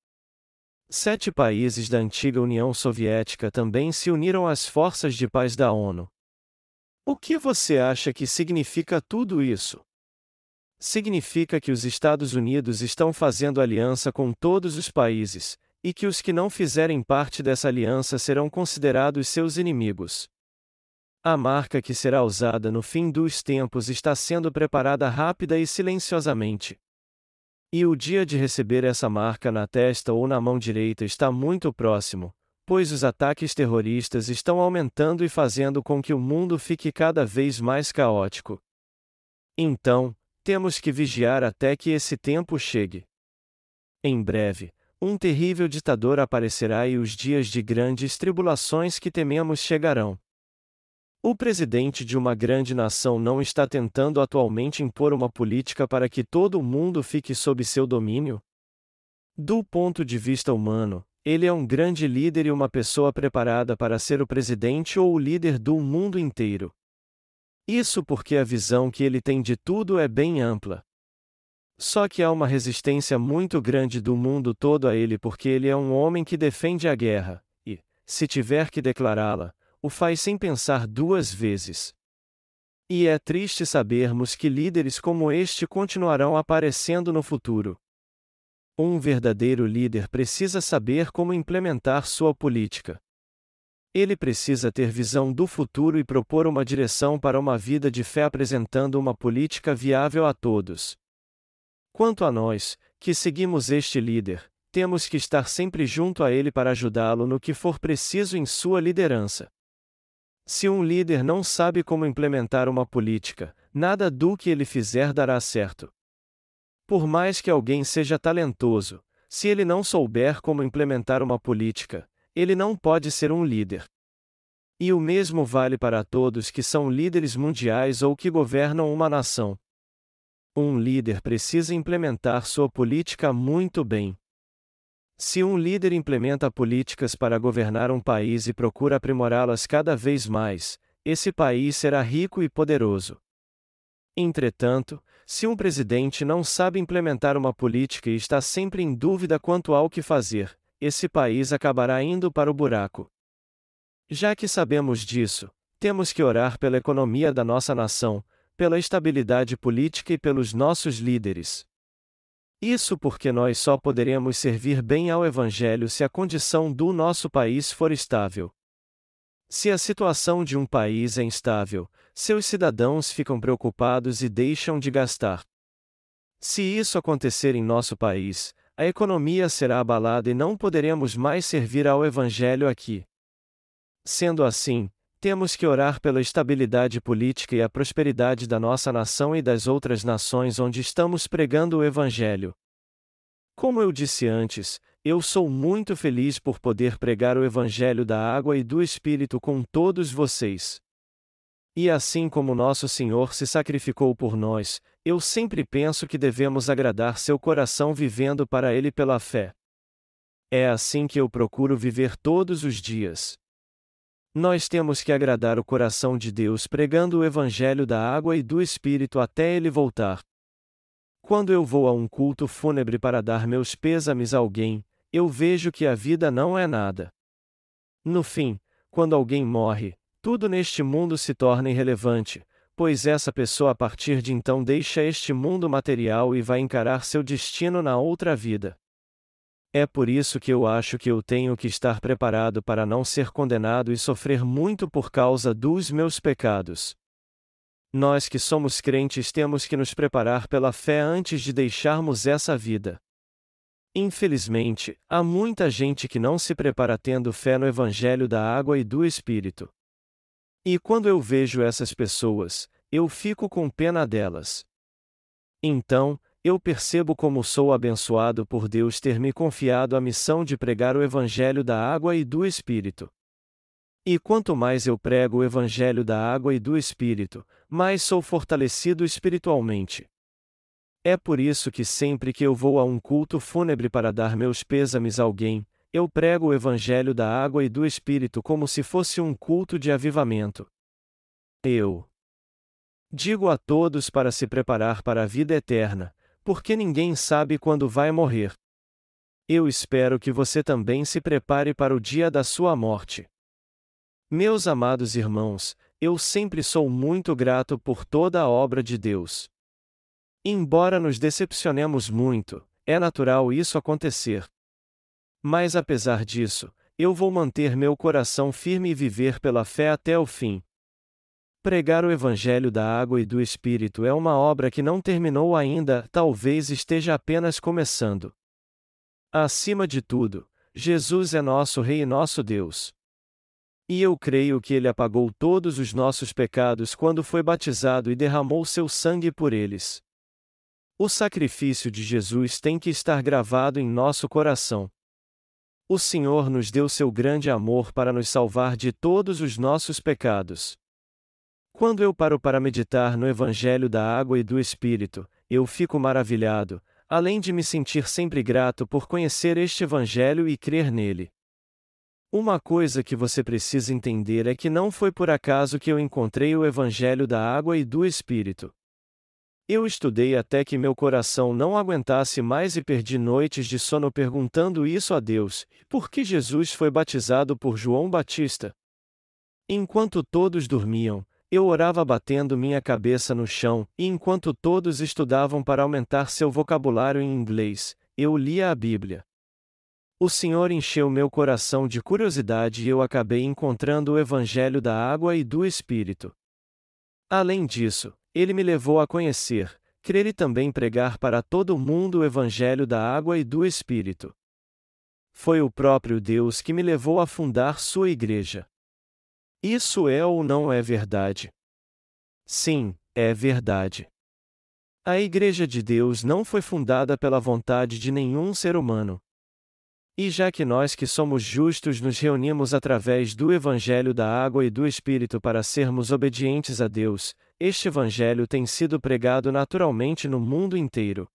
Sete países da antiga União Soviética também se uniram às forças de paz da ONU. O que você acha que significa tudo isso? Significa que os Estados Unidos estão fazendo aliança com todos os países, e que os que não fizerem parte dessa aliança serão considerados seus inimigos. A marca que será usada no fim dos tempos está sendo preparada rápida e silenciosamente. E o dia de receber essa marca na testa ou na mão direita está muito próximo, pois os ataques terroristas estão aumentando e fazendo com que o mundo fique cada vez mais caótico. Então, temos que vigiar até que esse tempo chegue. Em breve, um terrível ditador aparecerá e os dias de grandes tribulações que tememos chegarão. O presidente de uma grande nação não está tentando atualmente impor uma política para que todo o mundo fique sob seu domínio? Do ponto de vista humano, ele é um grande líder e uma pessoa preparada para ser o presidente ou o líder do mundo inteiro. Isso porque a visão que ele tem de tudo é bem ampla. Só que há uma resistência muito grande do mundo todo a ele porque ele é um homem que defende a guerra, e, se tiver que declará-la, o faz sem pensar duas vezes. E é triste sabermos que líderes como este continuarão aparecendo no futuro. Um verdadeiro líder precisa saber como implementar sua política. Ele precisa ter visão do futuro e propor uma direção para uma vida de fé apresentando uma política viável a todos. Quanto a nós, que seguimos este líder, temos que estar sempre junto a ele para ajudá-lo no que for preciso em sua liderança. Se um líder não sabe como implementar uma política, nada do que ele fizer dará certo. Por mais que alguém seja talentoso, se ele não souber como implementar uma política, ele não pode ser um líder. E o mesmo vale para todos que são líderes mundiais ou que governam uma nação. Um líder precisa implementar sua política muito bem. Se um líder implementa políticas para governar um país e procura aprimorá-las cada vez mais, esse país será rico e poderoso. Entretanto, se um presidente não sabe implementar uma política e está sempre em dúvida quanto ao que fazer, esse país acabará indo para o buraco. Já que sabemos disso, temos que orar pela economia da nossa nação, pela estabilidade política e pelos nossos líderes. Isso porque nós só poderemos servir bem ao Evangelho se a condição do nosso país for estável. Se a situação de um país é instável, seus cidadãos ficam preocupados e deixam de gastar. Se isso acontecer em nosso país, a economia será abalada e não poderemos mais servir ao Evangelho aqui. Sendo assim, temos que orar pela estabilidade política e a prosperidade da nossa nação e das outras nações onde estamos pregando o Evangelho. Como eu disse antes, eu sou muito feliz por poder pregar o Evangelho da água e do Espírito com todos vocês. E assim como nosso Senhor se sacrificou por nós, eu sempre penso que devemos agradar seu coração vivendo para ele pela fé. É assim que eu procuro viver todos os dias. Nós temos que agradar o coração de Deus pregando o Evangelho da água e do Espírito até ele voltar. Quando eu vou a um culto fúnebre para dar meus pêsames a alguém, eu vejo que a vida não é nada. No fim, quando alguém morre, tudo neste mundo se torna irrelevante, pois essa pessoa a partir de então deixa este mundo material e vai encarar seu destino na outra vida. É por isso que eu acho que eu tenho que estar preparado para não ser condenado e sofrer muito por causa dos meus pecados. Nós que somos crentes temos que nos preparar pela fé antes de deixarmos essa vida. Infelizmente, há muita gente que não se prepara tendo fé no Evangelho da água e do Espírito. E quando eu vejo essas pessoas, eu fico com pena delas. Então, eu percebo como sou abençoado por Deus ter me confiado a missão de pregar o Evangelho da água e do Espírito. E quanto mais eu prego o Evangelho da água e do Espírito, mais sou fortalecido espiritualmente. É por isso que sempre que eu vou a um culto fúnebre para dar meus pêsames a alguém, eu prego o Evangelho da água e do Espírito como se fosse um culto de avivamento. Eu digo a todos para se preparar para a vida eterna, porque ninguém sabe quando vai morrer. Eu espero que você também se prepare para o dia da sua morte. Meus amados irmãos, eu sempre sou muito grato por toda a obra de Deus. Embora nos decepcionemos muito, é natural isso acontecer. Mas apesar disso, eu vou manter meu coração firme e viver pela fé até o fim, Pregar o Evangelho da água e do Espírito é uma obra que não terminou ainda, talvez esteja apenas começando. Acima de tudo, Jesus é nosso Rei e nosso Deus. E eu creio que ele apagou todos os nossos pecados quando foi batizado e derramou seu sangue por eles. O sacrifício de Jesus tem que estar gravado em nosso coração. O Senhor nos deu seu grande amor para nos salvar de todos os nossos pecados. Quando eu paro para meditar no Evangelho da Água e do Espírito, eu fico maravilhado, além de me sentir sempre grato por conhecer este Evangelho e crer nele. Uma coisa que você precisa entender é que não foi por acaso que eu encontrei o Evangelho da Água e do Espírito. Eu estudei até que meu coração não aguentasse mais e perdi noites de sono perguntando isso a Deus: por que Jesus foi batizado por João Batista? Enquanto todos dormiam, eu orava batendo minha cabeça no chão, e enquanto todos estudavam para aumentar seu vocabulário em inglês, eu lia a Bíblia. O Senhor encheu meu coração de curiosidade e eu acabei encontrando o Evangelho da água e do Espírito. Além disso, ele me levou a conhecer, crer e também pregar para todo mundo o Evangelho da água e do Espírito. Foi o próprio Deus que me levou a fundar sua igreja. Isso é ou não é verdade? Sim, é verdade. A Igreja de Deus não foi fundada pela vontade de nenhum ser humano. E já que nós que somos justos nos reunimos através do Evangelho da Água e do Espírito para sermos obedientes a Deus, este Evangelho tem sido pregado naturalmente no mundo inteiro.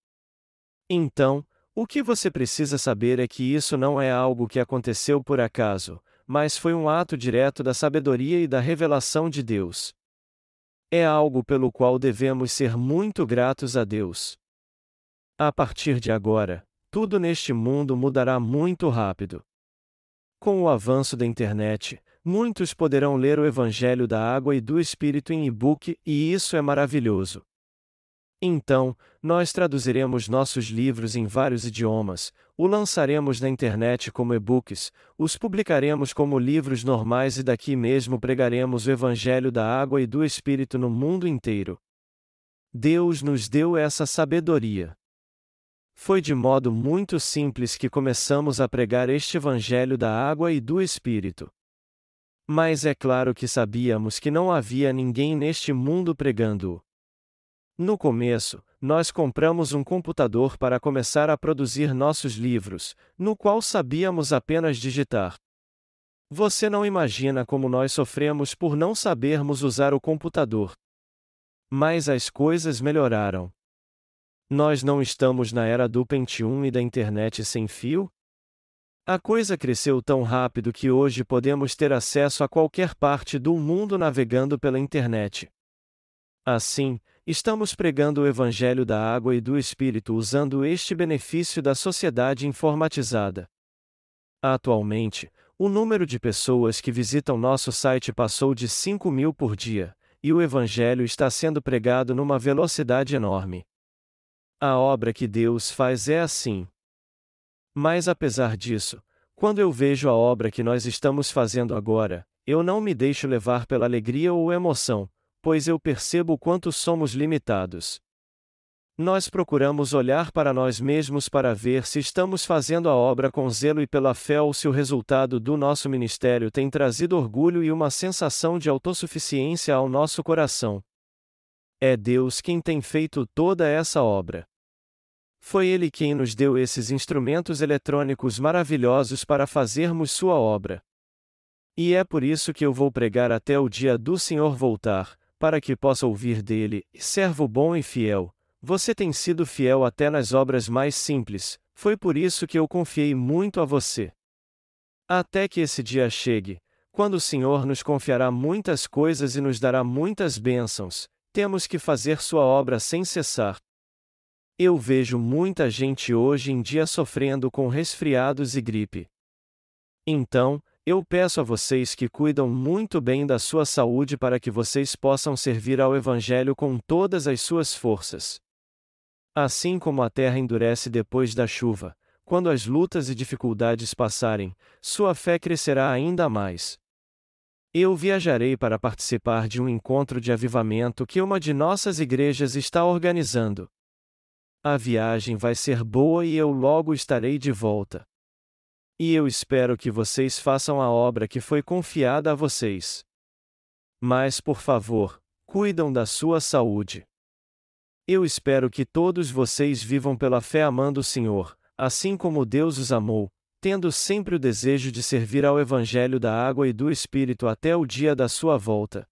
Então, o que você precisa saber é que isso não é algo que aconteceu por acaso, mas foi um ato direto da sabedoria e da revelação de Deus. É algo pelo qual devemos ser muito gratos a Deus. A partir de agora, tudo neste mundo mudará muito rápido. Com o avanço da internet, muitos poderão ler o Evangelho da Água e do Espírito em e-book, e isso é maravilhoso. Então, nós traduziremos nossos livros em vários idiomas, o lançaremos na internet como e-books, os publicaremos como livros normais e daqui mesmo pregaremos o Evangelho da Água e do Espírito no mundo inteiro. Deus nos deu essa sabedoria. Foi de modo muito simples que começamos a pregar este Evangelho da Água e do Espírito. Mas é claro que sabíamos que não havia ninguém neste mundo pregando-o. No começo, nós compramos um computador para começar a produzir nossos livros, no qual sabíamos apenas digitar. Você não imagina como nós sofremos por não sabermos usar o computador. Mas as coisas melhoraram. Nós não estamos na era do Pentium e da internet sem fio? A coisa cresceu tão rápido que hoje podemos ter acesso a qualquer parte do mundo navegando pela internet. Assim, estamos pregando o Evangelho da Água e do Espírito usando este benefício da sociedade informatizada. Atualmente, o número de pessoas que visitam nosso site passou de 5 mil por dia, e o Evangelho está sendo pregado numa velocidade enorme. A obra que Deus faz é assim. Mas apesar disso, quando eu vejo a obra que nós estamos fazendo agora, eu não me deixo levar pela alegria ou emoção, pois eu percebo o quanto somos limitados. Nós procuramos olhar para nós mesmos para ver se estamos fazendo a obra com zelo e pela fé ou se o resultado do nosso ministério tem trazido orgulho e uma sensação de autossuficiência ao nosso coração. É Deus quem tem feito toda essa obra. Foi Ele quem nos deu esses instrumentos eletrônicos maravilhosos para fazermos Sua obra. E é por isso que eu vou pregar até o dia do Senhor voltar, para que possa ouvir dele, servo bom e fiel você tem sido fiel até nas obras mais simples, foi por isso que eu confiei muito a você. Até que esse dia chegue, quando o Senhor nos confiará muitas coisas e nos dará muitas bênçãos, temos que fazer Sua obra sem cessar. Eu vejo muita gente hoje em dia sofrendo com resfriados e gripe. Então, eu peço a vocês que cuidam muito bem da sua saúde para que vocês possam servir ao Evangelho com todas as suas forças. Assim como a terra endurece depois da chuva, quando as lutas e dificuldades passarem, sua fé crescerá ainda mais. Eu viajarei para participar de um encontro de avivamento que uma de nossas igrejas está organizando. A viagem vai ser boa e eu logo estarei de volta. E eu espero que vocês façam a obra que foi confiada a vocês. Mas, por favor, cuidam da sua saúde. Eu espero que todos vocês vivam pela fé amando o Senhor, assim como Deus os amou, tendo sempre o desejo de servir ao Evangelho da água e do Espírito até o dia da sua volta.